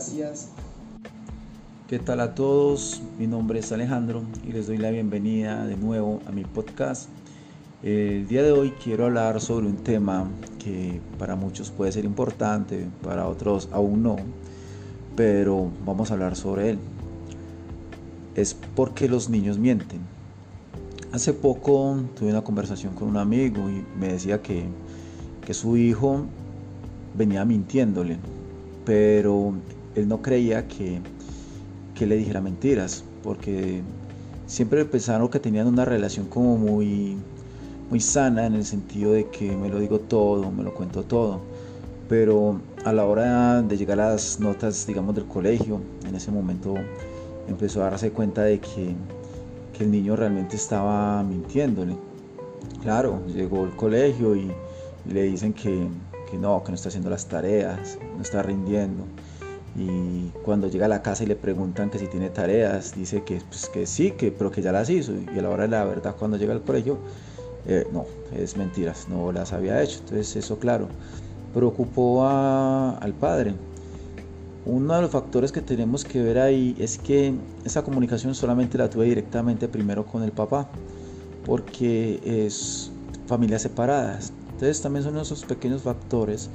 gracias. ¿Qué tal a todos? Mi nombre es Alejandro y les doy la bienvenida de nuevo a mi podcast. El día de hoy quiero hablar sobre un tema que para muchos puede ser importante, para otros aún no, pero vamos a hablar sobre él. Es porque los niños mienten. Hace poco tuve una conversación con un amigo y me decía que, que su hijo venía mintiéndole, pero él no creía que, que le dijera mentiras, porque siempre pensaron que tenían una relación como muy, muy sana en el sentido de que me lo digo todo, me lo cuento todo. Pero a la hora de llegar a las notas, digamos, del colegio, en ese momento empezó a darse cuenta de que el niño realmente estaba mintiéndole. Claro, llegó al colegio y, le dicen que, no, que no está haciendo las tareas, no está rindiendo. Y cuando llega a la casa y le preguntan que si tiene tareas, dice que, pues, que sí, que, pero que ya las hizo. Y a la hora de la verdad, cuando llega al colegio, eh, no, es mentiras, no las había hecho. Entonces eso, claro, preocupó al padre. Uno de los factores que tenemos que ver ahí es que esa comunicación solamente la tuve directamente primero con el papá, porque es familias separadas. Entonces también son esos pequeños factores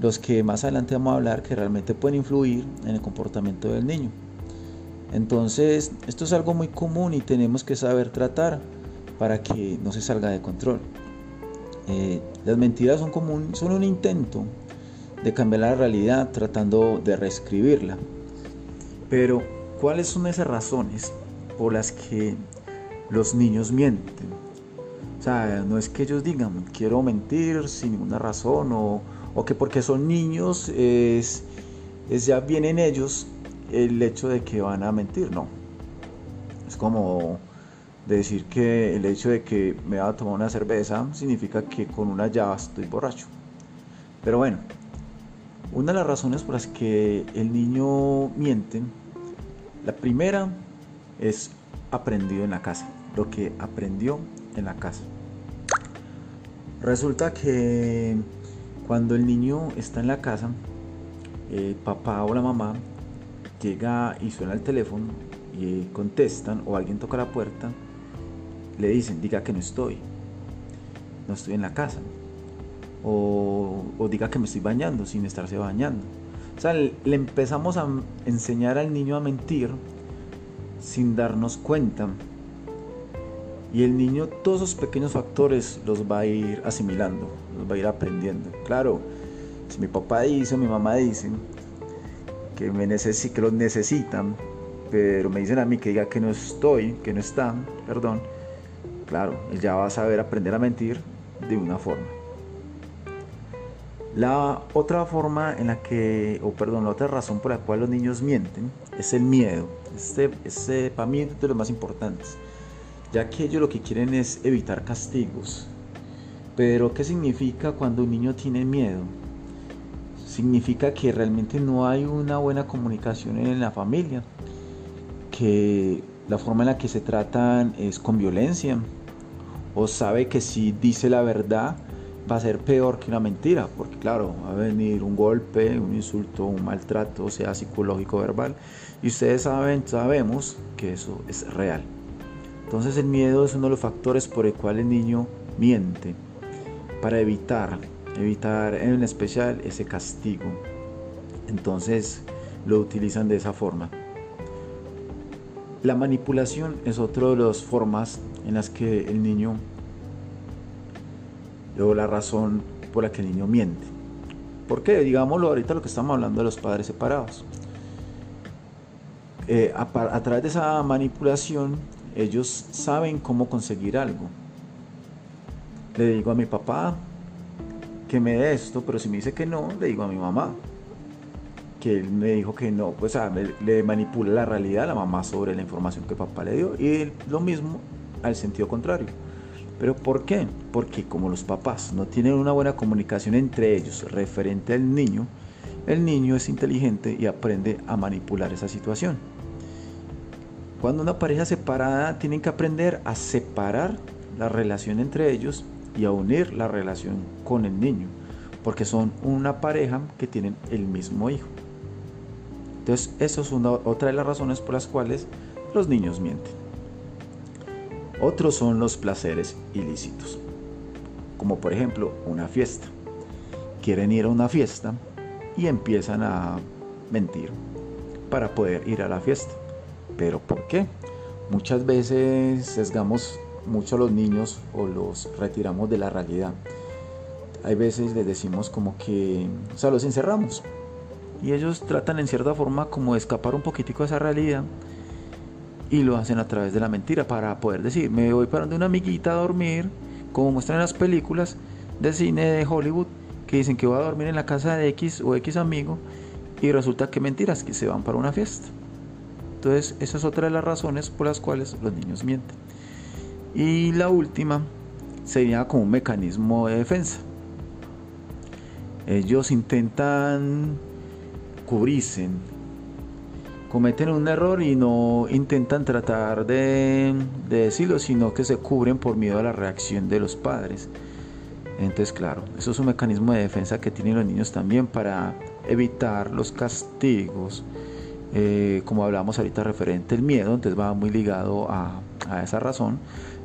los que más adelante vamos a hablar que realmente pueden influir en el comportamiento del niño. Entonces, esto es algo muy común y tenemos que saber tratar para que no se salga de control. Eh, las mentiras son, común, son un intento de cambiar la realidad tratando de reescribirla. Pero, ¿cuáles son esas razones por las que los niños mienten? O sea, no es que ellos digan, quiero mentir sin ninguna razón o, o que porque son niños es, es ya vienen ellos el hecho de que van a mentir, no. Es como decir que el hecho de que me va a tomar una cerveza significa que con una ya estoy borracho. Pero bueno, una de las razones por las que el niño miente, la primera es aprendido en la casa, lo que aprendió en la casa. Resulta que cuando el niño está en la casa, el papá o la mamá llega y suena el teléfono y contestan o alguien toca la puerta, le dicen, diga que no estoy, no estoy en la casa o, diga que me estoy bañando sin estarse bañando. O sea, le, empezamos a enseñar al niño a mentir sin darnos cuenta. Y el niño todos esos pequeños factores los va a ir asimilando, los va a ir aprendiendo. Claro, si mi papá dice o mi mamá dicen que, me que los necesitan, pero me dicen a mí que diga que no estoy, que no están, perdón, claro, él ya va a saber aprender a mentir de una forma. La otra forma en la que, o perdón, la otra razón por la cual los niños mienten es el miedo. Este, este para mí es de los más importantes, ya que ellos lo que quieren es evitar castigos. Pero, ¿qué significa cuando un niño tiene miedo? Significa que realmente no hay una buena comunicación en la familia, que la forma en la que se tratan es con violencia, o sabe que si dice la verdad, va a ser peor que una mentira, porque claro, va a venir un golpe, un insulto, un maltrato, sea psicológico, verbal, y ustedes saben, sabemos que eso es real. Entonces el miedo es uno de los factores por el cual el niño miente, para evitar, evitar en especial ese castigo. Entonces lo utilizan de esa forma. La manipulación es otra de las formas en las que el niño Luego la razón por la que el niño miente. ¿Por qué? Digámoslo ahorita lo que estamos hablando de los padres separados. Eh, a, través de esa manipulación ellos saben cómo conseguir algo. Le digo a mi papá que me dé esto, pero si me dice que no, le digo a mi mamá que él me dijo que no, pues le manipula la realidad a la mamá sobre la información que papá le dio y lo mismo al sentido contrario. ¿Pero por qué? Porque como los papás no tienen una buena comunicación entre ellos referente al niño, el niño es inteligente y aprende a manipular esa situación. Cuando una pareja separada tienen que aprender a separar la relación entre ellos y a unir la relación con el niño, porque son una pareja que tienen el mismo hijo. Entonces, eso es una, otra de las razones por las cuales los niños mienten. Otros son los placeres ilícitos, como por ejemplo una fiesta. Quieren ir a una fiesta y empiezan a mentir para poder ir a la fiesta. ¿Pero por qué? Muchas veces sesgamos mucho a los niños o los retiramos de la realidad. Hay veces les decimos como que, o sea, los encerramos. Y ellos tratan en cierta forma como de escapar un poquitico de esa realidad y lo hacen a través de la mentira para poder decir, me voy para donde una amiguita a dormir, como muestran en las películas de cine de Hollywood, que dicen que voy a dormir en la casa de X o X amigo y resulta que mentiras, que se van para una fiesta. Entonces, esa es otra de las razones por las cuales los niños mienten. Y la última sería como un mecanismo de defensa. Ellos intentan cubrirse, cometen un error y no intentan tratar de, decirlo, sino que se cubren por miedo a la reacción de los padres. Entonces, claro, eso es un mecanismo de defensa que tienen los niños también para evitar los castigos, eh, como hablamos ahorita referente al miedo, entonces va muy ligado a, esa razón.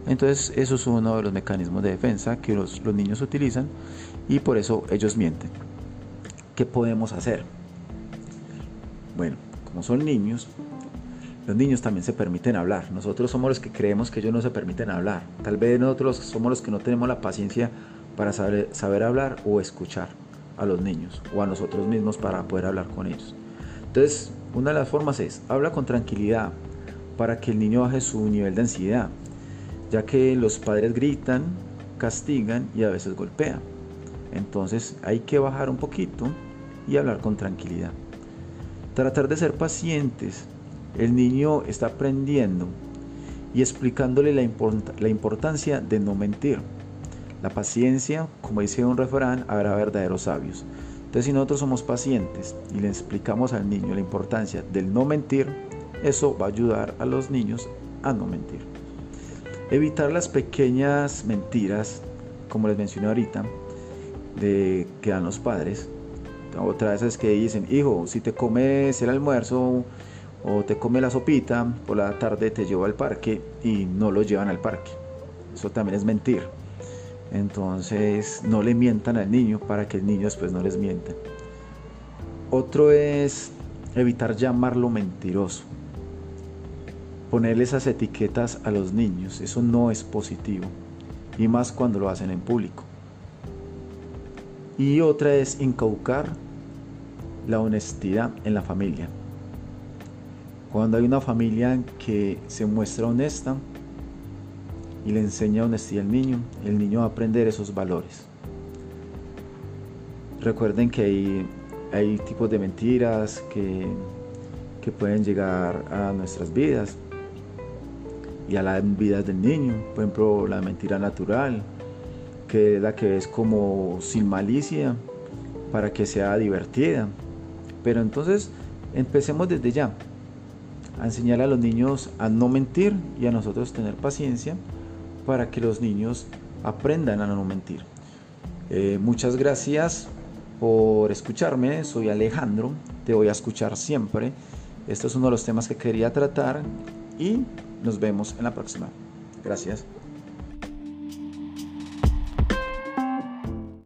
Entonces, eso es uno de los mecanismos de defensa que los, los niños utilizan y por eso ellos mienten. ¿Qué podemos hacer? Bueno, como son niños, los niños también se permiten hablar. Nosotros somos los que creemos que ellos no se permiten hablar. Tal vez nosotros somos los que no tenemos la paciencia para saber, saber hablar o escuchar a los niños o a nosotros mismos para poder hablar con ellos. Entonces, una de las formas es, habla con tranquilidad para que el niño baje su nivel de ansiedad, ya que los padres gritan, castigan y a veces golpean. Entonces hay que bajar un poquito y hablar con tranquilidad. Tratar de ser pacientes. El niño está aprendiendo y explicándole la, la importancia de no mentir. La paciencia, como dice un refrán, habrá verdaderos sabios. Entonces, si nosotros somos pacientes y le explicamos al niño la importancia del no mentir, eso va a ayudar a los niños a no mentir. Evitar las pequeñas mentiras, como les mencioné ahorita, de que dan los padres, otra vez es que dicen, hijo, si te comes el almuerzo o te come la sopita, por la tarde te llevo al parque y no lo llevan al parque. Eso también es mentir. Entonces no le mientan al niño para que el niño después no les mienta. Otro es evitar llamarlo mentiroso. Ponerle esas etiquetas a los niños, eso no es positivo. Y más cuando lo hacen en público. Y otra es incaucar la honestidad en la familia. Cuando hay una familia que se muestra honesta y le enseña honestidad al niño, el niño va a aprender esos valores. Recuerden que hay, hay tipos de mentiras que, que pueden llegar a nuestras vidas y a las vidas del niño. Por ejemplo, la mentira natural, que es la que es como sin malicia para que sea divertida. Pero entonces empecemos desde ya a enseñar a los niños a no mentir y a nosotros tener paciencia para que los niños aprendan a no mentir. Eh, muchas gracias por escucharme, soy Alejandro, te voy a escuchar siempre. Este es uno de los temas que quería tratar y nos vemos en la próxima. Gracias.